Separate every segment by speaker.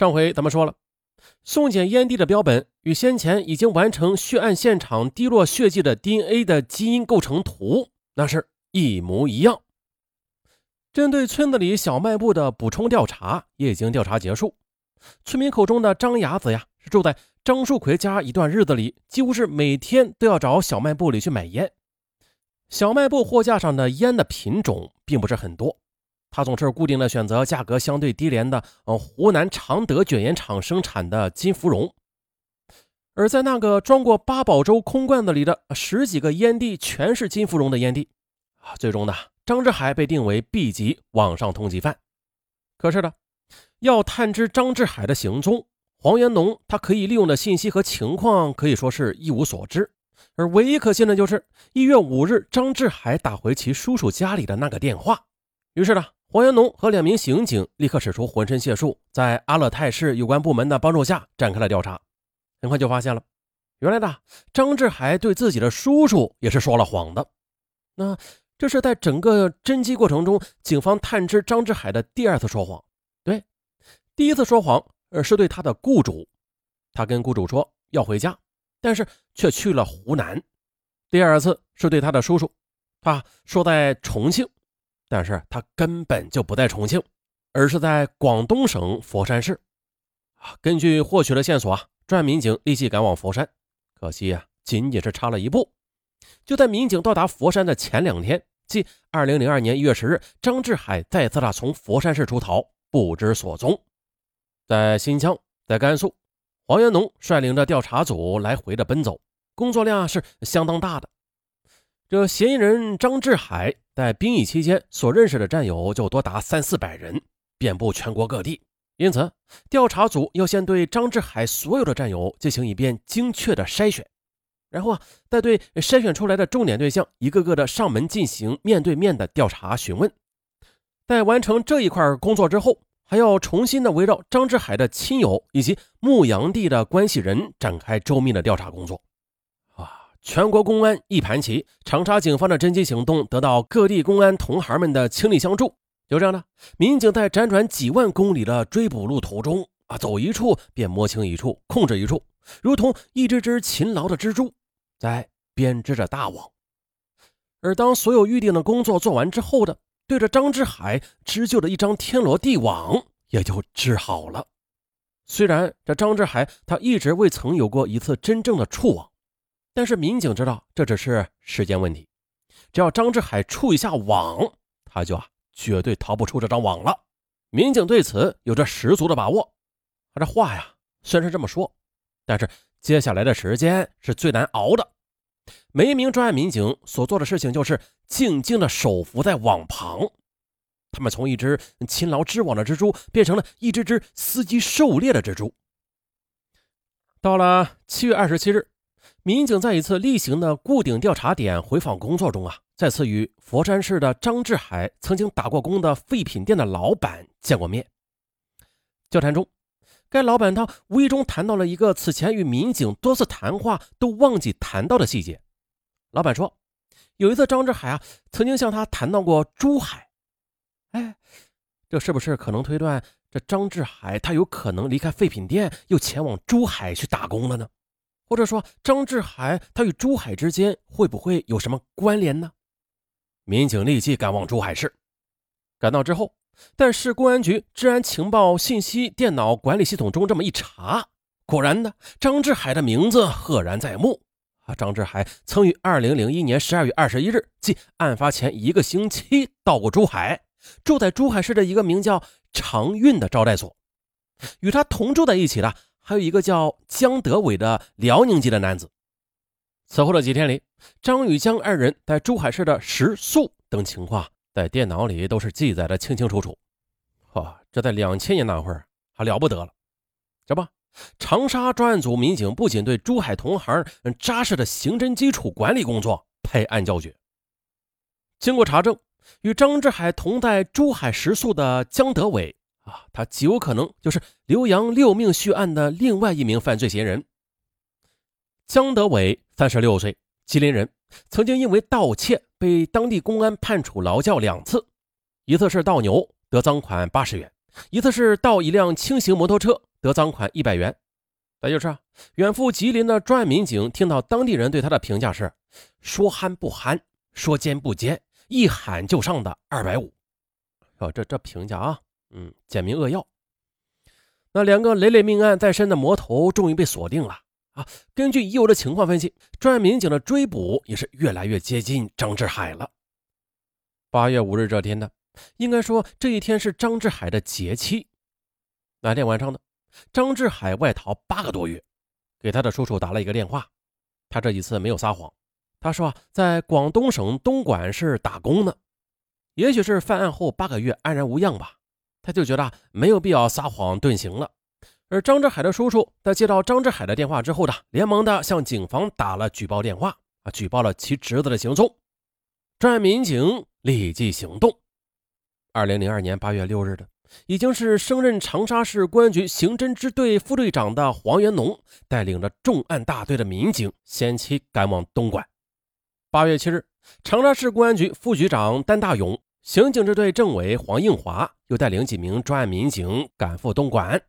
Speaker 1: 上回咱们说了，送检烟蒂的标本与先前已经完成血案现场滴落血迹的 DNA 的基因构成图，那是一模一样。针对村子里小卖部的补充调查也已经调查结束。村民口中的张牙子呀，是住在张树奎家一段日子里，几乎是每天都要找小卖部里去买烟。小卖部货架上的烟的品种并不是很多。他总是固定的选择价格相对低廉的，呃，湖南常德卷烟厂生产的金芙蓉。而在那个装过八宝粥空罐子里的十几个烟蒂全是金芙蓉的烟蒂，啊，最终呢，张志海被定为 B 级网上通缉犯。可是呢，要探知张志海的行踪，黄元农他可以利用的信息和情况可以说是一无所知。而唯一可信的就是一月五日张志海打回其叔叔家里的那个电话。于是呢。黄元农和两名刑警立刻使出浑身解数，在阿勒泰市有关部门的帮助下展开了调查。很快就发现了，原来的张志海对自己的叔叔也是说了谎的。那这是在整个侦缉过程中，警方探知张志海的第二次说谎。对，第一次说谎，呃，是对他的雇主，他跟雇主说要回家，但是却去了湖南。第二次是对他的叔叔，他说在重庆。但是他根本就不在重庆，而是在广东省佛山市。啊，根据获取的线索啊，专案民警立即赶往佛山。可惜啊，仅仅是差了一步。就在民警到达佛山的前两天，即二零零二年一月十日，张志海再次的从佛山市出逃，不知所踪。在新疆，在甘肃，黄元农率领着调查组来回的奔走，工作量是相当大的。这嫌疑人张志海在兵役期间所认识的战友就多达三四百人，遍布全国各地。因此，调查组要先对张志海所有的战友进行一遍精确的筛选，然后啊，再对筛选出来的重点对象一个个的上门进行面对面的调查询问。在完成这一块工作之后，还要重新的围绕张志海的亲友以及牧羊地的关系人展开周密的调查工作。全国公安一盘棋，长沙警方的侦缉行动得到各地公安同行们的倾力相助。就这样呢，民警在辗转几万公里的追捕路途中啊，走一处便摸清一处，控制一处，如同一只只勤劳的蜘蛛在编织着大网。而当所有预定的工作做完之后的，对着张志海织就的一张天罗地网也就织好了。虽然这张志海他一直未曾有过一次真正的触网。但是民警知道这只是时间问题，只要张志海触一下网，他就啊绝对逃不出这张网了。民警对此有着十足的把握。他这话呀虽然是这么说，但是接下来的时间是最难熬的。每一名专案民警所做的事情就是静静的手伏在网旁，他们从一只勤劳织网的蜘蛛变成了一只只伺机狩猎的蜘蛛。到了七月二十七日。民警在一次例行的固定调查点回访工作中啊，再次与佛山市的张志海曾经打过工的废品店的老板见过面。交谈中，该老板他无意中谈到了一个此前与民警多次谈话都忘记谈到的细节。老板说，有一次张志海啊曾经向他谈到过珠海。哎，这是不是可能推断这张志海他有可能离开废品店，又前往珠海去打工了呢？或者说，张志海他与珠海之间会不会有什么关联呢？民警立即赶往珠海市，赶到之后，在市公安局治安情报信息电脑管理系统中这么一查，果然呢，张志海的名字赫然在目。啊，张志海曾于二零零一年十二月二十一日，即案发前一个星期到过珠海，住在珠海市的一个名叫长运的招待所，与他同住在一起的。还有一个叫江德伟的辽宁籍的男子。此后的几天里，张宇江二人在珠海市的食宿等情况，在电脑里都是记载的清清楚楚。哇，这在两千年那会儿还了不得了。这不，长沙专案组民警不仅对珠海同行扎实的刑侦基础管理工作拍案叫绝。经过查证，与张志海同在珠海食宿的江德伟。啊，他极有可能就是刘洋六命血案的另外一名犯罪嫌疑人。江德伟，三十六岁，吉林人，曾经因为盗窃被当地公安判处劳教两次，一次是盗牛得赃款八十元，一次是盗一辆轻型摩托车得赃款一百元。那就是啊，远赴吉林的专案民警听到当地人对他的评价是：说憨不憨，说奸不奸，一喊就上的二百五。哦，这这评价啊，嗯，简明扼要。那两个累累命案在身的魔头终于被锁定了啊！根据已有的情况分析，专案民警的追捕也是越来越接近张志海了。八月五日这天呢，应该说这一天是张志海的节气。那天晚上呢？张志海外逃八个多月，给他的叔叔打了一个电话。他这一次没有撒谎，他说在广东省东莞市打工呢。也许是犯案后八个月安然无恙吧，他就觉得没有必要撒谎遁形了。而张志海的叔叔在接到张志海的电话之后呢，连忙的向警方打了举报电话啊，举报了其侄子的行踪。专案民警立即行动。二零零二年八月六日的。已经是升任长沙市公安局刑侦支队副队长的黄元农，带领着重案大队的民警，先期赶往东莞。八月七日，长沙市公安局副局长丹大勇、刑警支队政委黄应华又带领几名专案民警赶赴东莞。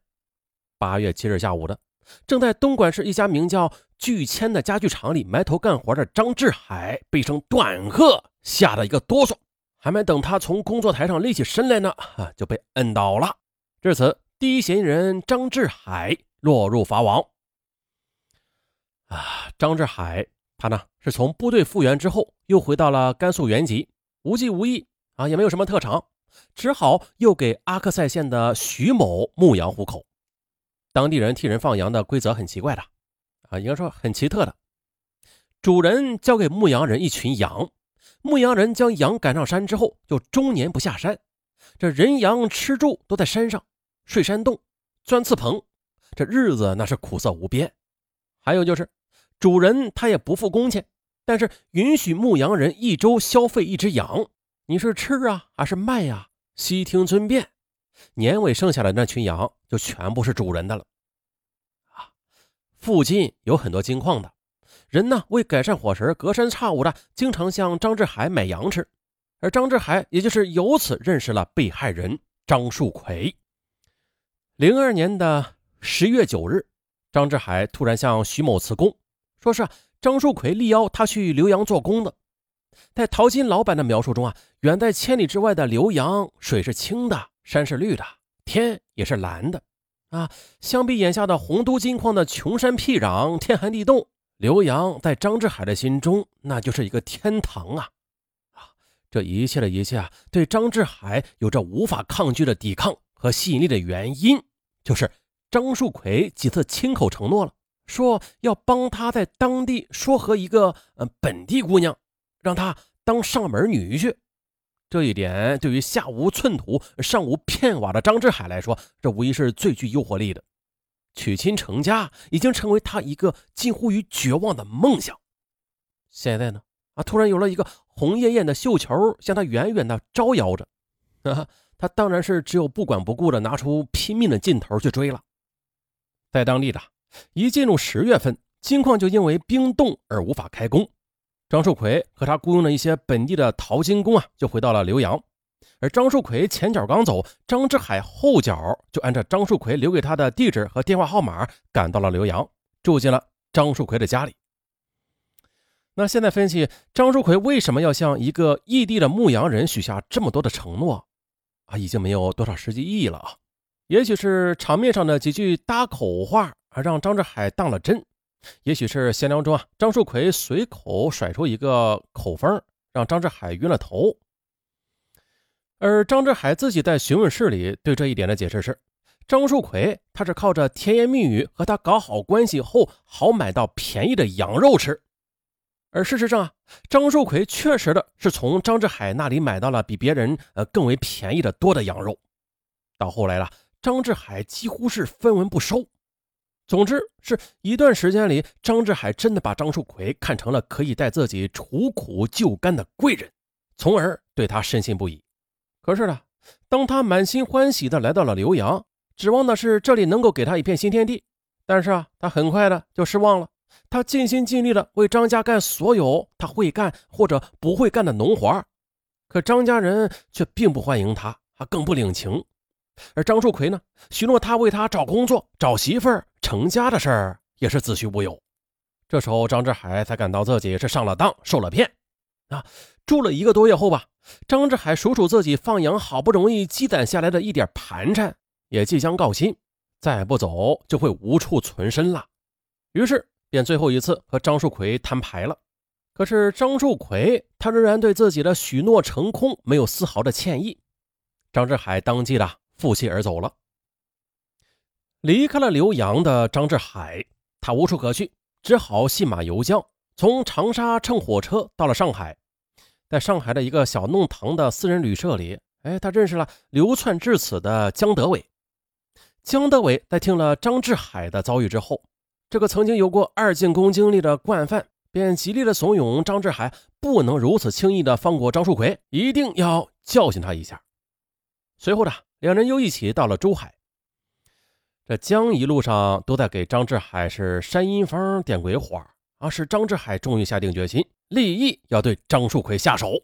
Speaker 1: 八月七日下午的，正在东莞市一家名叫聚千的家具厂里埋头干活的张志海，被一声断喝吓得一个哆嗦。还没等他从工作台上立起身来呢，就被摁倒了。至此，第一嫌疑人张志海落入法网。啊，张志海，他呢是从部队复员之后，又回到了甘肃原籍，无技无艺啊，也没有什么特长，只好又给阿克塞县的徐某牧羊户口。当地人替人放羊的规则很奇怪的，啊，应该说很奇特的，主人交给牧羊人一群羊。牧羊人将羊赶上山之后，就终年不下山。这人羊吃住都在山上，睡山洞，钻刺棚，这日子那是苦涩无边。还有就是，主人他也不付工钱，但是允许牧羊人一周消费一只羊。你是吃啊，还是卖呀？悉听尊便。年尾剩下的那群羊就全部是主人的了。啊，附近有很多金矿的。人呢，为改善伙食，隔三差五的经常向张志海买羊吃，而张志海也就是由此认识了被害人张树奎。零二年的十月九日，张志海突然向徐某辞工，说是张树奎力邀他去浏阳做工的。在淘金老板的描述中啊，远在千里之外的浏阳，水是清的，山是绿的，天也是蓝的，啊，相比眼下的洪都金矿的穷山僻壤，天寒地冻。刘洋在张志海的心中，那就是一个天堂啊！啊，这一切的一切啊，对张志海有着无法抗拒的抵抗和吸引力的原因，就是张树奎几次亲口承诺了，说要帮他在当地说和一个呃本地姑娘，让他当上门女婿。这一点对于下无寸土、上无片瓦的张志海来说，这无疑是最具诱惑力的。娶亲成家已经成为他一个近乎于绝望的梦想。现在呢，啊，突然有了一个红艳艳的绣球向他远远的招摇着，啊，他当然是只有不管不顾的拿出拼命的劲头去追了。在当地的一进入十月份，金矿就因为冰冻而无法开工。张树奎和他雇佣的一些本地的淘金工啊，就回到了浏阳。而张树奎前脚刚走，张志海后脚就按照张树奎留给他的地址和电话号码赶到了浏阳，住进了张树奎的家里。那现在分析，张树奎为什么要向一个异地的牧羊人许下这么多的承诺啊？已经没有多少实际意义了啊！也许是场面上的几句搭口话，让张志海当了真；也许是闲聊中啊，张树奎随口甩出一个口风，让张志海晕了头。而张志海自己在询问室里对这一点的解释是：张树奎他是靠着甜言蜜语和他搞好关系后，好买到便宜的羊肉吃。而事实上啊，张树奎确实的是从张志海那里买到了比别人呃更为便宜的多的羊肉。到后来了，张志海几乎是分文不收。总之是一段时间里，张志海真的把张树奎看成了可以带自己除苦救甘的贵人，从而对他深信不疑。可是呢，当他满心欢喜的来到了浏阳，指望的是这里能够给他一片新天地。但是啊，他很快的就失望了。他尽心尽力的为张家干所有他会干或者不会干的农活，可张家人却并不欢迎他，啊，更不领情。而张树奎呢，许诺他为他找工作、找媳妇儿、成家的事儿也是子虚乌有。这时候，张志海才感到自己是上了当、受了骗。啊，住了一个多月后吧，张志海数数自己放羊好不容易积攒下来的一点盘缠，也即将告罄，再不走就会无处存身了。于是，便最后一次和张树奎摊牌了。可是张树奎他仍然对自己的许诺成空没有丝毫的歉意。张志海当即的负气而走了。离开了浏阳的张志海，他无处可去，只好信马由缰，从长沙乘火车到了上海。在上海的一个小弄堂的私人旅社里，哎，他认识了流窜至此的江德伟。江德伟在听了张志海的遭遇之后，这个曾经有过二进宫经历的惯犯。便极力的怂恿张志海不能如此轻易的放过张树奎，一定要教训他一下。随后呢，两人又一起到了珠海。这江一路上都在给张志海是扇阴风、点鬼火，啊，是张志海终于下定决心，立意要对张树奎下手。